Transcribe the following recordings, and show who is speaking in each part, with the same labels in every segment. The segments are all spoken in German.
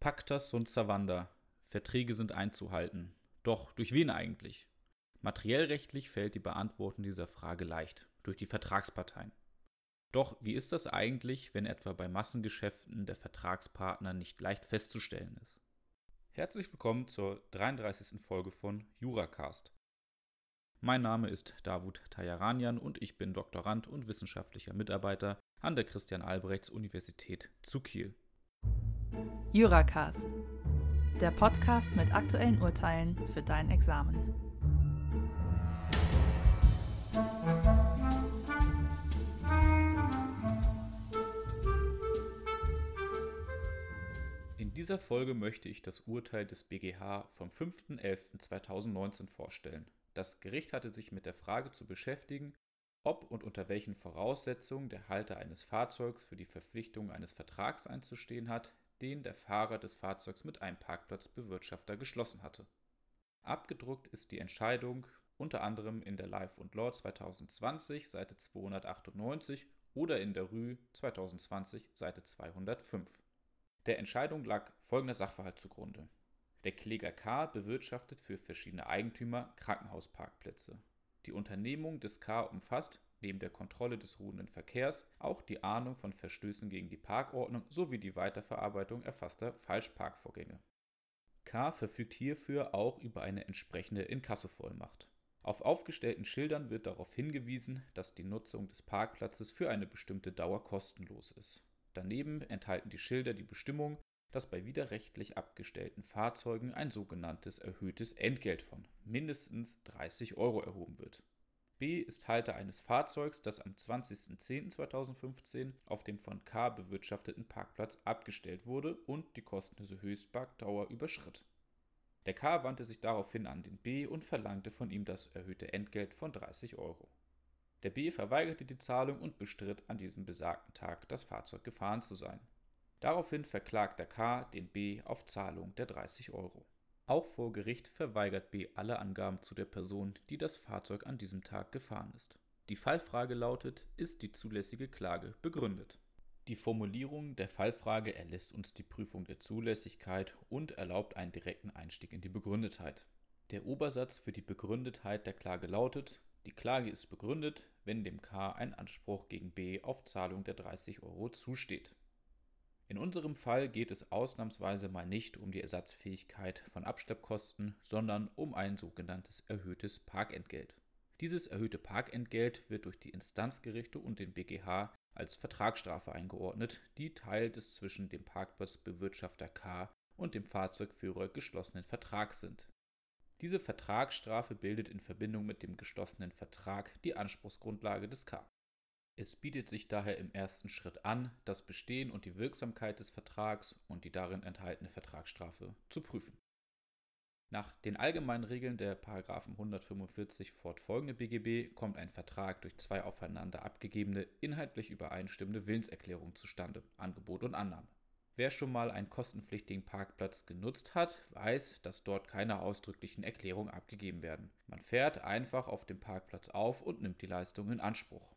Speaker 1: Pacta sunt servanda. Verträge sind einzuhalten. Doch durch wen eigentlich? Materiellrechtlich fällt die Beantwortung dieser Frage leicht. Durch die Vertragsparteien. Doch wie ist das eigentlich, wenn etwa bei Massengeschäften der Vertragspartner nicht leicht festzustellen ist? Herzlich willkommen zur 33. Folge von Juracast. Mein Name ist Davut Tajaranian und ich bin Doktorand und wissenschaftlicher Mitarbeiter an der Christian Albrechts Universität zu Kiel.
Speaker 2: Juracast, der Podcast mit aktuellen Urteilen für dein Examen.
Speaker 1: In dieser Folge möchte ich das Urteil des BGH vom 5.11.2019 vorstellen. Das Gericht hatte sich mit der Frage zu beschäftigen, ob und unter welchen Voraussetzungen der Halter eines Fahrzeugs für die Verpflichtung eines Vertrags einzustehen hat, den der Fahrer des Fahrzeugs mit einem Parkplatzbewirtschafter geschlossen hatte. Abgedruckt ist die Entscheidung unter anderem in der Life und Law 2020 Seite 298 oder in der Rü 2020 Seite 205. Der Entscheidung lag folgender Sachverhalt zugrunde. Der Kläger K bewirtschaftet für verschiedene Eigentümer Krankenhausparkplätze. Die Unternehmung des K umfasst neben der Kontrolle des ruhenden Verkehrs auch die Ahndung von Verstößen gegen die Parkordnung sowie die Weiterverarbeitung erfasster Falschparkvorgänge. K verfügt hierfür auch über eine entsprechende Inkassovollmacht. Auf aufgestellten Schildern wird darauf hingewiesen, dass die Nutzung des Parkplatzes für eine bestimmte Dauer kostenlos ist. Daneben enthalten die Schilder die Bestimmung, dass bei widerrechtlich abgestellten Fahrzeugen ein sogenanntes erhöhtes Entgelt von mindestens 30 Euro erhoben wird. B ist Halter eines Fahrzeugs, das am 20.10.2015 auf dem von K bewirtschafteten Parkplatz abgestellt wurde und die kostenlose Höchstparkdauer überschritt. Der K wandte sich daraufhin an den B und verlangte von ihm das erhöhte Entgelt von 30 Euro. Der B verweigerte die Zahlung und bestritt an diesem besagten Tag das Fahrzeug gefahren zu sein. Daraufhin verklagt der K den B auf Zahlung der 30 Euro. Auch vor Gericht verweigert B alle Angaben zu der Person, die das Fahrzeug an diesem Tag gefahren ist. Die Fallfrage lautet, ist die zulässige Klage begründet? Die Formulierung der Fallfrage erlässt uns die Prüfung der Zulässigkeit und erlaubt einen direkten Einstieg in die Begründetheit. Der Obersatz für die Begründetheit der Klage lautet, die Klage ist begründet, wenn dem K ein Anspruch gegen B auf Zahlung der 30 Euro zusteht. In unserem Fall geht es ausnahmsweise mal nicht um die Ersatzfähigkeit von Abschleppkosten, sondern um ein sogenanntes erhöhtes Parkentgelt. Dieses erhöhte Parkentgelt wird durch die Instanzgerichte und den BGH als Vertragsstrafe eingeordnet, die Teil des zwischen dem Parkplatzbewirtschafter K und dem Fahrzeugführer geschlossenen Vertrags sind. Diese Vertragsstrafe bildet in Verbindung mit dem geschlossenen Vertrag die Anspruchsgrundlage des K. Es bietet sich daher im ersten Schritt an, das Bestehen und die Wirksamkeit des Vertrags und die darin enthaltene Vertragsstrafe zu prüfen. Nach den allgemeinen Regeln der 145 fortfolgende BGB kommt ein Vertrag durch zwei aufeinander abgegebene, inhaltlich übereinstimmende Willenserklärungen zustande, Angebot und Annahme. Wer schon mal einen kostenpflichtigen Parkplatz genutzt hat, weiß, dass dort keine ausdrücklichen Erklärungen abgegeben werden. Man fährt einfach auf dem Parkplatz auf und nimmt die Leistung in Anspruch.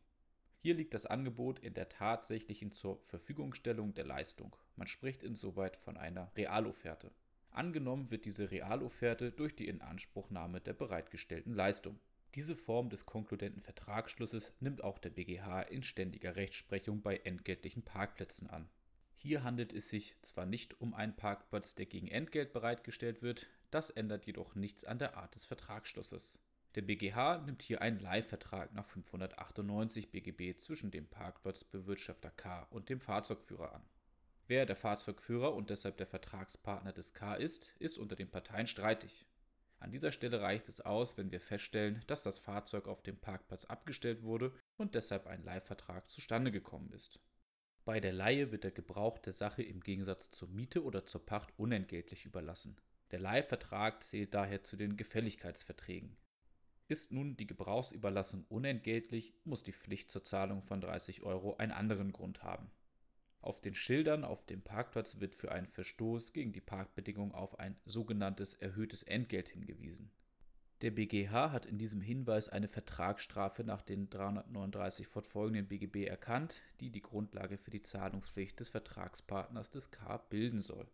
Speaker 1: Hier liegt das Angebot in der tatsächlichen zur Verfügungstellung der Leistung. Man spricht insoweit von einer Realofferte. Angenommen wird diese Realofferte durch die Inanspruchnahme der bereitgestellten Leistung. Diese Form des konkludenten Vertragsschlusses nimmt auch der BGH in ständiger Rechtsprechung bei entgeltlichen Parkplätzen an. Hier handelt es sich zwar nicht um einen Parkplatz, der gegen Entgelt bereitgestellt wird, das ändert jedoch nichts an der Art des Vertragsschlusses. Der BGH nimmt hier einen Leihvertrag nach 598 BGB zwischen dem Parkplatzbewirtschafter K und dem Fahrzeugführer an. Wer der Fahrzeugführer und deshalb der Vertragspartner des K ist, ist unter den Parteien streitig. An dieser Stelle reicht es aus, wenn wir feststellen, dass das Fahrzeug auf dem Parkplatz abgestellt wurde und deshalb ein Leihvertrag zustande gekommen ist. Bei der Leihe wird der Gebrauch der Sache im Gegensatz zur Miete oder zur Pacht unentgeltlich überlassen. Der Leihvertrag zählt daher zu den Gefälligkeitsverträgen. Ist nun die Gebrauchsüberlassung unentgeltlich, muss die Pflicht zur Zahlung von 30 Euro einen anderen Grund haben. Auf den Schildern auf dem Parkplatz wird für einen Verstoß gegen die Parkbedingung auf ein sogenanntes erhöhtes Entgelt hingewiesen. Der BGH hat in diesem Hinweis eine Vertragsstrafe nach den 339 fortfolgenden BGB erkannt, die die Grundlage für die Zahlungspflicht des Vertragspartners des K bilden soll.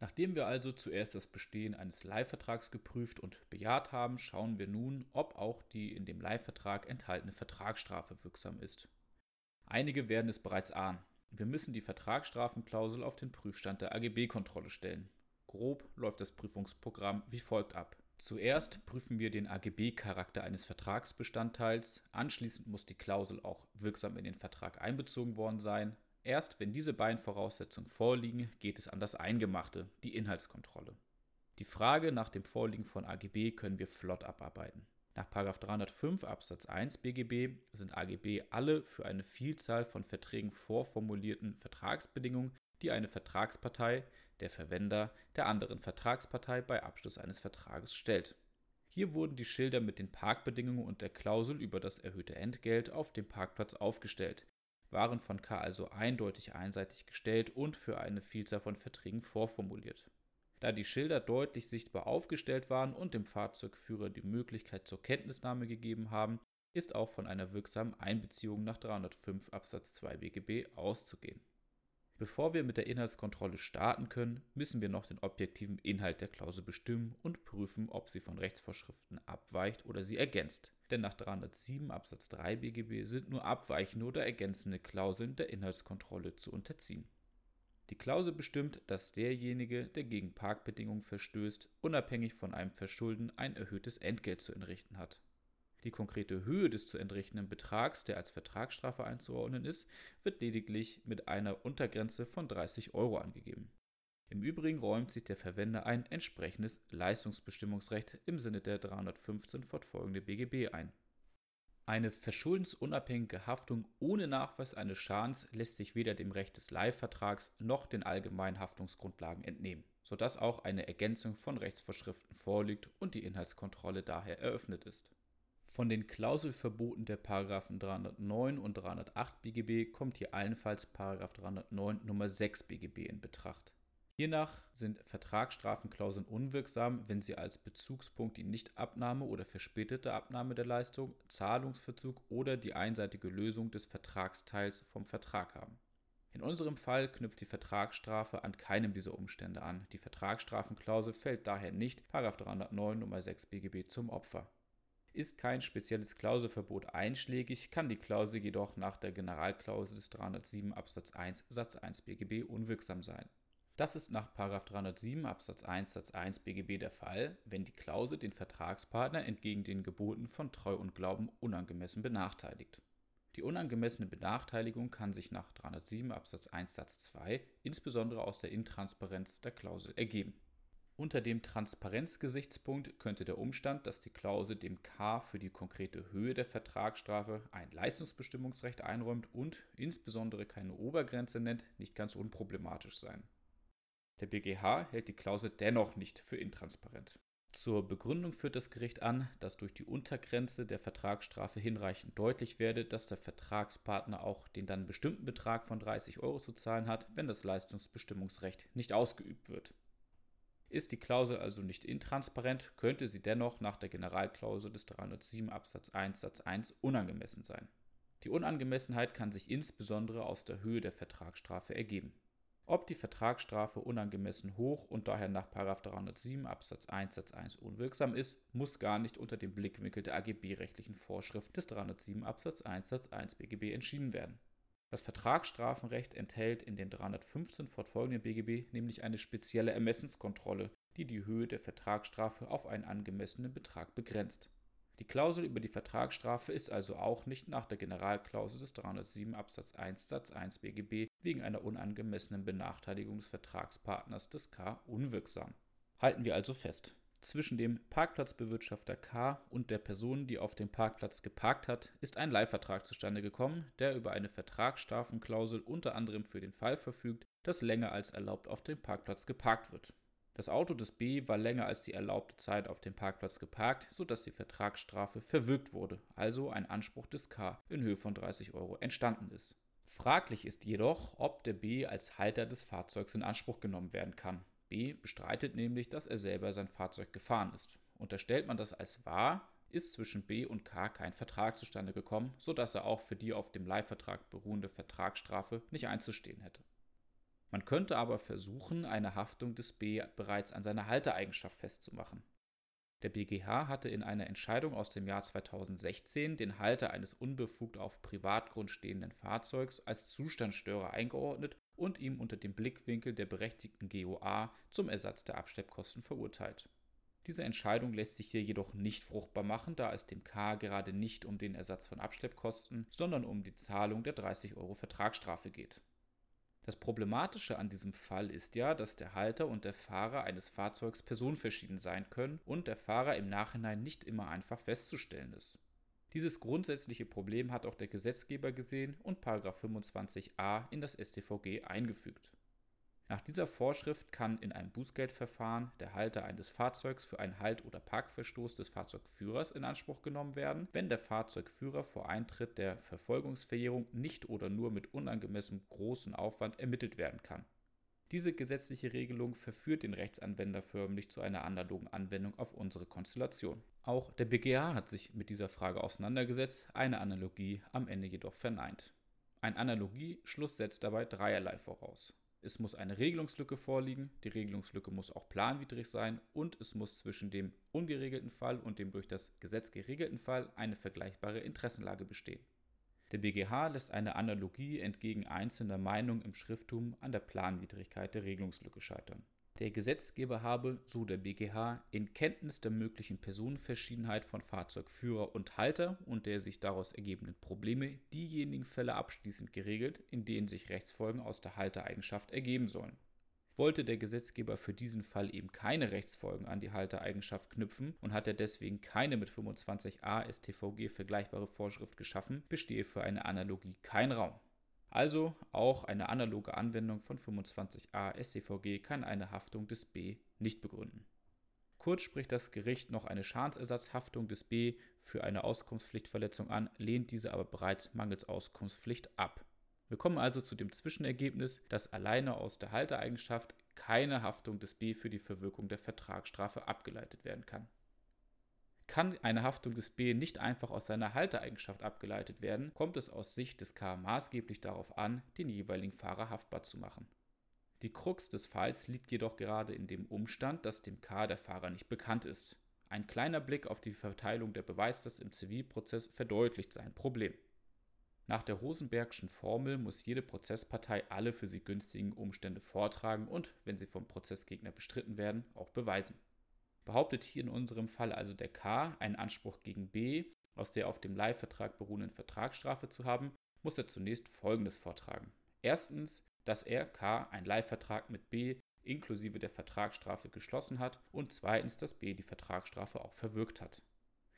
Speaker 1: Nachdem wir also zuerst das Bestehen eines Leihvertrags geprüft und bejaht haben, schauen wir nun, ob auch die in dem Leihvertrag enthaltene Vertragsstrafe wirksam ist. Einige werden es bereits ahnen. Wir müssen die Vertragsstrafenklausel auf den Prüfstand der AGB-Kontrolle stellen. Grob läuft das Prüfungsprogramm wie folgt ab. Zuerst prüfen wir den AGB-Charakter eines Vertragsbestandteils, anschließend muss die Klausel auch wirksam in den Vertrag einbezogen worden sein. Erst wenn diese beiden Voraussetzungen vorliegen, geht es an das Eingemachte, die Inhaltskontrolle. Die Frage nach dem Vorliegen von AGB können wir flott abarbeiten. Nach 305 Absatz 1 BGB sind AGB alle für eine Vielzahl von Verträgen vorformulierten Vertragsbedingungen, die eine Vertragspartei, der Verwender, der anderen Vertragspartei bei Abschluss eines Vertrages stellt. Hier wurden die Schilder mit den Parkbedingungen und der Klausel über das erhöhte Entgelt auf dem Parkplatz aufgestellt, waren von K also eindeutig einseitig gestellt und für eine Vielzahl von Verträgen vorformuliert. Da die Schilder deutlich sichtbar aufgestellt waren und dem Fahrzeugführer die Möglichkeit zur Kenntnisnahme gegeben haben, ist auch von einer wirksamen Einbeziehung nach 305 Absatz 2 BGB auszugehen. Bevor wir mit der Inhaltskontrolle starten können, müssen wir noch den objektiven Inhalt der Klausel bestimmen und prüfen, ob sie von Rechtsvorschriften abweicht oder sie ergänzt. Denn nach 307 Absatz 3 BGB sind nur abweichende oder ergänzende Klauseln der Inhaltskontrolle zu unterziehen. Die Klausel bestimmt, dass derjenige, der gegen Parkbedingungen verstößt, unabhängig von einem Verschulden ein erhöhtes Entgelt zu entrichten hat. Die konkrete Höhe des zu entrichtenden Betrags, der als Vertragsstrafe einzuordnen ist, wird lediglich mit einer Untergrenze von 30 Euro angegeben. Im Übrigen räumt sich der Verwender ein entsprechendes Leistungsbestimmungsrecht im Sinne der 315 fortfolgende BGB ein. Eine verschuldensunabhängige Haftung ohne Nachweis eines Schadens lässt sich weder dem Recht des Leihvertrags noch den allgemeinen Haftungsgrundlagen entnehmen, sodass auch eine Ergänzung von Rechtsvorschriften vorliegt und die Inhaltskontrolle daher eröffnet ist. Von den Klauselverboten der § 309 und 308 BGB kommt hier allenfalls § 309 Nr. 6 BGB in Betracht. Hiernach sind Vertragsstrafenklauseln unwirksam, wenn sie als Bezugspunkt die Nichtabnahme oder verspätete Abnahme der Leistung, Zahlungsverzug oder die einseitige Lösung des Vertragsteils vom Vertrag haben. In unserem Fall knüpft die Vertragsstrafe an keinem dieser Umstände an. Die Vertragsstrafenklausel fällt daher nicht § 309 Nr. 6 BGB zum Opfer. Ist kein spezielles Klauselverbot einschlägig, kann die Klausel jedoch nach der Generalklausel des 307 Absatz 1 Satz 1 BGB unwirksam sein. Das ist nach 307 Absatz 1 Satz 1 BGB der Fall, wenn die Klausel den Vertragspartner entgegen den Geboten von Treu und Glauben unangemessen benachteiligt. Die unangemessene Benachteiligung kann sich nach 307 Absatz 1 Satz 2 insbesondere aus der Intransparenz der Klausel ergeben unter dem Transparenzgesichtspunkt könnte der Umstand, dass die Klausel dem K für die konkrete Höhe der Vertragsstrafe ein Leistungsbestimmungsrecht einräumt und insbesondere keine Obergrenze nennt, nicht ganz unproblematisch sein. Der BGH hält die Klausel dennoch nicht für intransparent. Zur Begründung führt das Gericht an, dass durch die Untergrenze der Vertragsstrafe hinreichend deutlich werde, dass der Vertragspartner auch den dann bestimmten Betrag von 30 Euro zu zahlen hat, wenn das Leistungsbestimmungsrecht nicht ausgeübt wird. Ist die Klausel also nicht intransparent, könnte sie dennoch nach der Generalklausel des 307 Absatz 1 Satz 1 unangemessen sein. Die Unangemessenheit kann sich insbesondere aus der Höhe der Vertragsstrafe ergeben. Ob die Vertragsstrafe unangemessen hoch und daher nach 307 Absatz 1 Satz 1 unwirksam ist, muss gar nicht unter dem Blickwinkel der AGB-rechtlichen Vorschrift des 307 Absatz 1 Satz 1 BGB entschieden werden. Das Vertragsstrafenrecht enthält in den 315 fortfolgenden BGB nämlich eine spezielle Ermessenskontrolle, die die Höhe der Vertragsstrafe auf einen angemessenen Betrag begrenzt. Die Klausel über die Vertragsstrafe ist also auch nicht nach der Generalklausel des 307 Absatz 1 Satz 1 BGB wegen einer unangemessenen Benachteiligung des Vertragspartners des K unwirksam. Halten wir also fest. Zwischen dem Parkplatzbewirtschafter K und der Person, die auf dem Parkplatz geparkt hat, ist ein Leihvertrag zustande gekommen, der über eine Vertragsstrafenklausel unter anderem für den Fall verfügt, dass länger als erlaubt auf dem Parkplatz geparkt wird. Das Auto des B war länger als die erlaubte Zeit auf dem Parkplatz geparkt, sodass die Vertragsstrafe verwirkt wurde, also ein Anspruch des K in Höhe von 30 Euro entstanden ist. Fraglich ist jedoch, ob der B als Halter des Fahrzeugs in Anspruch genommen werden kann. B bestreitet nämlich, dass er selber sein Fahrzeug gefahren ist. Unterstellt man das als wahr, ist zwischen B und K kein Vertrag zustande gekommen, sodass er auch für die auf dem Leihvertrag beruhende Vertragsstrafe nicht einzustehen hätte. Man könnte aber versuchen, eine Haftung des B bereits an seiner Halteeigenschaft festzumachen. Der BGH hatte in einer Entscheidung aus dem Jahr 2016 den Halter eines unbefugt auf Privatgrund stehenden Fahrzeugs als Zustandsstörer eingeordnet und ihm unter dem Blickwinkel der berechtigten GOA zum Ersatz der Abschleppkosten verurteilt. Diese Entscheidung lässt sich hier jedoch nicht fruchtbar machen, da es dem K gerade nicht um den Ersatz von Abschleppkosten, sondern um die Zahlung der 30 Euro Vertragsstrafe geht. Das Problematische an diesem Fall ist ja, dass der Halter und der Fahrer eines Fahrzeugs personenverschieden sein können und der Fahrer im Nachhinein nicht immer einfach festzustellen ist. Dieses grundsätzliche Problem hat auch der Gesetzgeber gesehen und 25a in das StVG eingefügt. Nach dieser Vorschrift kann in einem Bußgeldverfahren der Halter eines Fahrzeugs für einen Halt- oder Parkverstoß des Fahrzeugführers in Anspruch genommen werden, wenn der Fahrzeugführer vor Eintritt der Verfolgungsverjährung nicht oder nur mit unangemessenem großen Aufwand ermittelt werden kann. Diese gesetzliche Regelung verführt den Rechtsanwender förmlich zu einer analogen Anwendung auf unsere Konstellation. Auch der BGH hat sich mit dieser Frage auseinandergesetzt, eine Analogie am Ende jedoch verneint. Ein Analogieschluss setzt dabei dreierlei voraus. Es muss eine Regelungslücke vorliegen, die Regelungslücke muss auch planwidrig sein und es muss zwischen dem ungeregelten Fall und dem durch das Gesetz geregelten Fall eine vergleichbare Interessenlage bestehen. Der BGH lässt eine Analogie entgegen einzelner Meinungen im Schrifttum an der Planwidrigkeit der Regelungslücke scheitern. Der Gesetzgeber habe, so der BGH, in Kenntnis der möglichen Personenverschiedenheit von Fahrzeugführer und Halter und der sich daraus ergebenden Probleme diejenigen Fälle abschließend geregelt, in denen sich Rechtsfolgen aus der Haltereigenschaft ergeben sollen. Wollte der Gesetzgeber für diesen Fall eben keine Rechtsfolgen an die Haltereigenschaft knüpfen und hat er deswegen keine mit 25a StVG vergleichbare Vorschrift geschaffen, bestehe für eine Analogie kein Raum. Also auch eine analoge Anwendung von 25a StVG kann eine Haftung des B nicht begründen. Kurz spricht das Gericht noch eine Schadensersatzhaftung des B für eine Auskunftspflichtverletzung an, lehnt diese aber bereits mangels Auskunftspflicht ab. Wir kommen also zu dem Zwischenergebnis, dass alleine aus der Halteeigenschaft keine Haftung des B für die Verwirkung der Vertragsstrafe abgeleitet werden kann. Kann eine Haftung des B nicht einfach aus seiner Halteeigenschaft abgeleitet werden, kommt es aus Sicht des K maßgeblich darauf an, den jeweiligen Fahrer haftbar zu machen. Die Krux des Falls liegt jedoch gerade in dem Umstand, dass dem K der Fahrer nicht bekannt ist. Ein kleiner Blick auf die Verteilung der Beweislast im Zivilprozess verdeutlicht sein Problem. Nach der Rosenbergschen Formel muss jede Prozesspartei alle für sie günstigen Umstände vortragen und, wenn sie vom Prozessgegner bestritten werden, auch beweisen. Behauptet hier in unserem Fall also der K einen Anspruch gegen B, aus der auf dem Leihvertrag beruhenden Vertragsstrafe zu haben, muss er zunächst Folgendes vortragen. Erstens, dass er K einen Leihvertrag mit B inklusive der Vertragsstrafe geschlossen hat und zweitens, dass B die Vertragsstrafe auch verwirkt hat.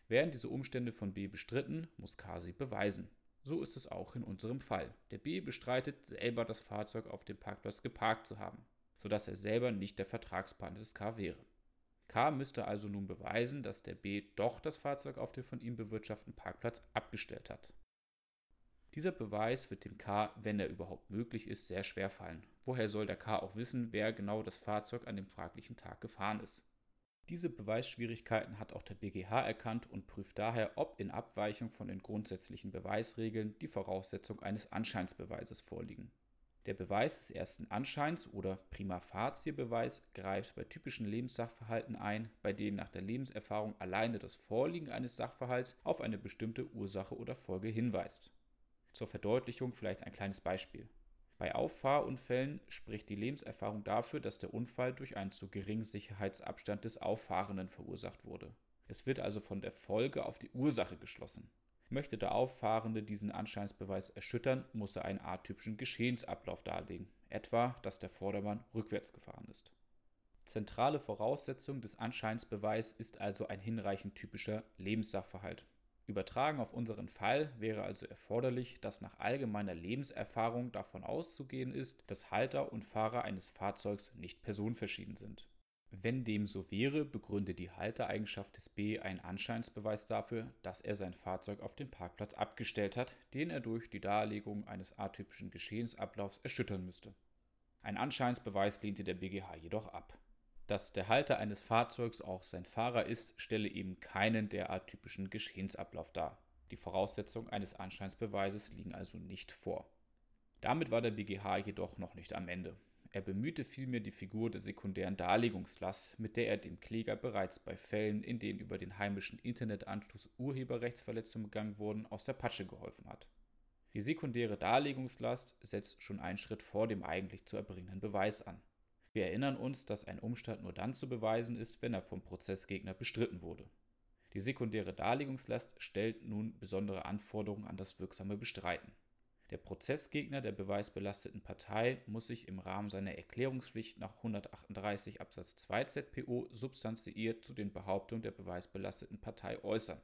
Speaker 1: Werden diese Umstände von B bestritten, muss K sie beweisen. So ist es auch in unserem Fall. Der B bestreitet selber das Fahrzeug auf dem Parkplatz geparkt zu haben, sodass er selber nicht der Vertragspartner des K wäre. K müsste also nun beweisen, dass der B doch das Fahrzeug auf dem von ihm bewirtschafteten Parkplatz abgestellt hat. Dieser Beweis wird dem K, wenn er überhaupt möglich ist, sehr schwer fallen. Woher soll der K auch wissen, wer genau das Fahrzeug an dem fraglichen Tag gefahren ist? Diese Beweisschwierigkeiten hat auch der BGH erkannt und prüft daher, ob in Abweichung von den grundsätzlichen Beweisregeln die Voraussetzung eines Anscheinsbeweises vorliegen. Der Beweis des ersten Anscheins oder prima facie Beweis greift bei typischen Lebenssachverhalten ein, bei denen nach der Lebenserfahrung alleine das Vorliegen eines Sachverhalts auf eine bestimmte Ursache oder Folge hinweist. Zur Verdeutlichung vielleicht ein kleines Beispiel. Bei Auffahrunfällen spricht die Lebenserfahrung dafür, dass der Unfall durch einen zu geringen Sicherheitsabstand des Auffahrenden verursacht wurde. Es wird also von der Folge auf die Ursache geschlossen. Möchte der Auffahrende diesen Anscheinsbeweis erschüttern, muss er einen atypischen Geschehensablauf darlegen, etwa, dass der Vordermann rückwärts gefahren ist. Zentrale Voraussetzung des Anscheinsbeweis ist also ein hinreichend typischer Lebenssachverhalt. Übertragen auf unseren Fall wäre also erforderlich, dass nach allgemeiner Lebenserfahrung davon auszugehen ist, dass Halter und Fahrer eines Fahrzeugs nicht personenverschieden sind. Wenn dem so wäre, begründe die Haltereigenschaft des B einen Anscheinsbeweis dafür, dass er sein Fahrzeug auf dem Parkplatz abgestellt hat, den er durch die Darlegung eines atypischen Geschehensablaufs erschüttern müsste. Ein Anscheinsbeweis lehnte der BGH jedoch ab. Dass der Halter eines Fahrzeugs auch sein Fahrer ist, stelle eben keinen derart typischen Geschehensablauf dar. Die Voraussetzungen eines Anscheinsbeweises liegen also nicht vor. Damit war der BGH jedoch noch nicht am Ende. Er bemühte vielmehr die Figur der sekundären Darlegungslast, mit der er dem Kläger bereits bei Fällen, in denen über den heimischen Internetanschluss Urheberrechtsverletzungen begangen wurden, aus der Patsche geholfen hat. Die sekundäre Darlegungslast setzt schon einen Schritt vor dem eigentlich zu erbringenden Beweis an. Wir erinnern uns, dass ein Umstand nur dann zu beweisen ist, wenn er vom Prozessgegner bestritten wurde. Die sekundäre Darlegungslast stellt nun besondere Anforderungen an das wirksame Bestreiten. Der Prozessgegner der beweisbelasteten Partei muss sich im Rahmen seiner Erklärungspflicht nach 138 Absatz 2 ZPO substanziiert zu den Behauptungen der beweisbelasteten Partei äußern.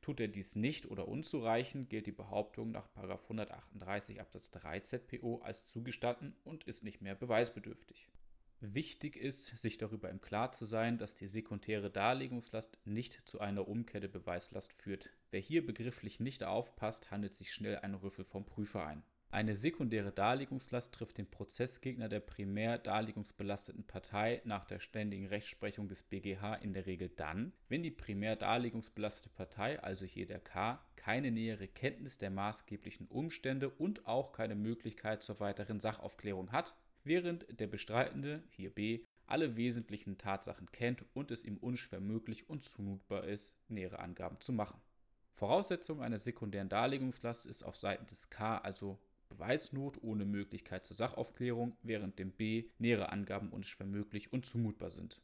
Speaker 1: Tut er dies nicht oder unzureichend, gilt die Behauptung nach 138 Absatz 3 ZPO als zugestanden und ist nicht mehr beweisbedürftig. Wichtig ist, sich darüber im Klaren zu sein, dass die sekundäre Darlegungslast nicht zu einer Umkehr der Beweislast führt. Wer hier begrifflich nicht aufpasst, handelt sich schnell ein Rüffel vom Prüfer ein. Eine sekundäre Darlegungslast trifft den Prozessgegner der primär darlegungsbelasteten Partei nach der ständigen Rechtsprechung des BGH in der Regel dann, wenn die primär darlegungsbelastete Partei, also hier der K, keine nähere Kenntnis der maßgeblichen Umstände und auch keine Möglichkeit zur weiteren Sachaufklärung hat während der Bestreitende, hier B, alle wesentlichen Tatsachen kennt und es ihm unschwer möglich und zumutbar ist, nähere Angaben zu machen. Voraussetzung einer sekundären Darlegungslast ist auf Seiten des K also Beweisnot ohne Möglichkeit zur Sachaufklärung, während dem B nähere Angaben unschwer möglich und zumutbar sind.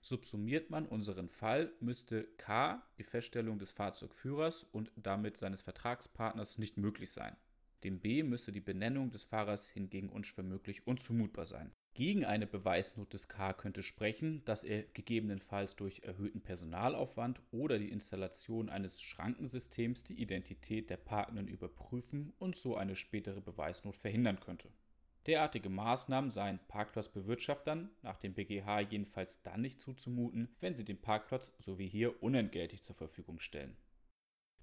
Speaker 1: Subsumiert man unseren Fall, müsste K die Feststellung des Fahrzeugführers und damit seines Vertragspartners nicht möglich sein. Dem B müsse die Benennung des Fahrers hingegen unschwer möglich und zumutbar sein. Gegen eine Beweisnot des K könnte sprechen, dass er gegebenenfalls durch erhöhten Personalaufwand oder die Installation eines Schrankensystems die Identität der Parkenden überprüfen und so eine spätere Beweisnot verhindern könnte. Derartige Maßnahmen seien Parkplatzbewirtschaftern nach dem BGH jedenfalls dann nicht zuzumuten, wenn sie den Parkplatz so wie hier unentgeltlich zur Verfügung stellen.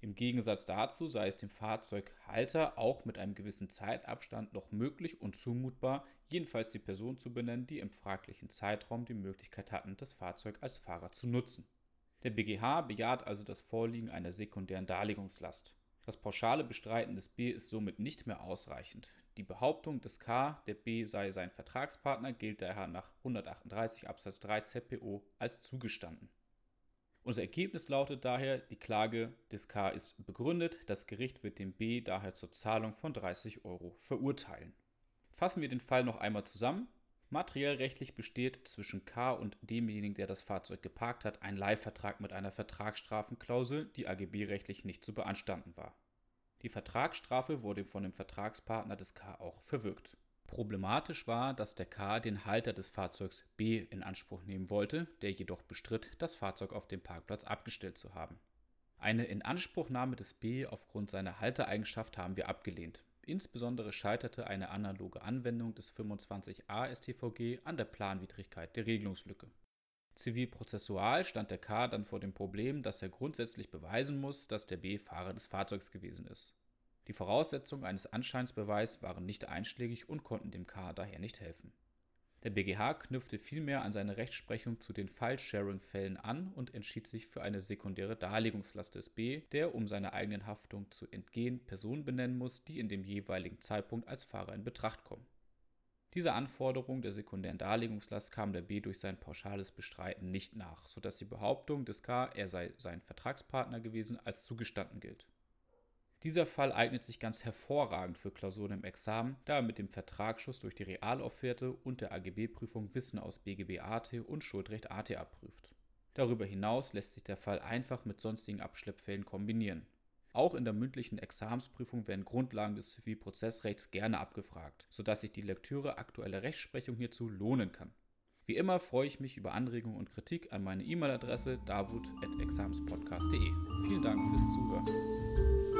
Speaker 1: Im Gegensatz dazu sei es dem Fahrzeughalter auch mit einem gewissen Zeitabstand noch möglich und zumutbar, jedenfalls die Person zu benennen, die im fraglichen Zeitraum die Möglichkeit hatten, das Fahrzeug als Fahrer zu nutzen. Der BGH bejaht also das Vorliegen einer sekundären Darlegungslast. Das pauschale Bestreiten des B ist somit nicht mehr ausreichend. Die Behauptung des K, der B sei sein Vertragspartner, gilt daher nach 138 Absatz 3 ZPO als zugestanden. Unser Ergebnis lautet daher, die Klage des K ist begründet, das Gericht wird dem B daher zur Zahlung von 30 Euro verurteilen. Fassen wir den Fall noch einmal zusammen. Materiellrechtlich besteht zwischen K und demjenigen, der das Fahrzeug geparkt hat, ein Leihvertrag mit einer Vertragsstrafenklausel, die AGB-rechtlich nicht zu beanstanden war. Die Vertragsstrafe wurde von dem Vertragspartner des K auch verwirkt. Problematisch war, dass der K den Halter des Fahrzeugs B in Anspruch nehmen wollte, der jedoch bestritt, das Fahrzeug auf dem Parkplatz abgestellt zu haben. Eine Inanspruchnahme des B aufgrund seiner Haltereigenschaft haben wir abgelehnt. Insbesondere scheiterte eine analoge Anwendung des 25a StVG an der Planwidrigkeit der Regelungslücke. Zivilprozessual stand der K dann vor dem Problem, dass er grundsätzlich beweisen muss, dass der B Fahrer des Fahrzeugs gewesen ist. Die Voraussetzungen eines Anscheinsbeweis waren nicht einschlägig und konnten dem K daher nicht helfen. Der BGH knüpfte vielmehr an seine Rechtsprechung zu den File-Sharing-Fällen an und entschied sich für eine sekundäre Darlegungslast des B, der, um seiner eigenen Haftung zu entgehen, Personen benennen muss, die in dem jeweiligen Zeitpunkt als Fahrer in Betracht kommen. Dieser Anforderung der sekundären Darlegungslast kam der B durch sein pauschales Bestreiten nicht nach, sodass die Behauptung des K, er sei sein Vertragspartner gewesen, als zugestanden gilt. Dieser Fall eignet sich ganz hervorragend für Klausuren im Examen, da er mit dem Vertragsschuss durch die Realaufwerte und der AGB-Prüfung Wissen aus BGB AT und Schuldrecht AT abprüft. Darüber hinaus lässt sich der Fall einfach mit sonstigen Abschleppfällen kombinieren. Auch in der mündlichen Examensprüfung werden Grundlagen des Zivilprozessrechts gerne abgefragt, sodass sich die Lektüre aktueller Rechtsprechung hierzu lohnen kann. Wie immer freue ich mich über Anregungen und Kritik an meine E-Mail-Adresse davut.examenspodcast.de. Vielen Dank fürs Zuhören.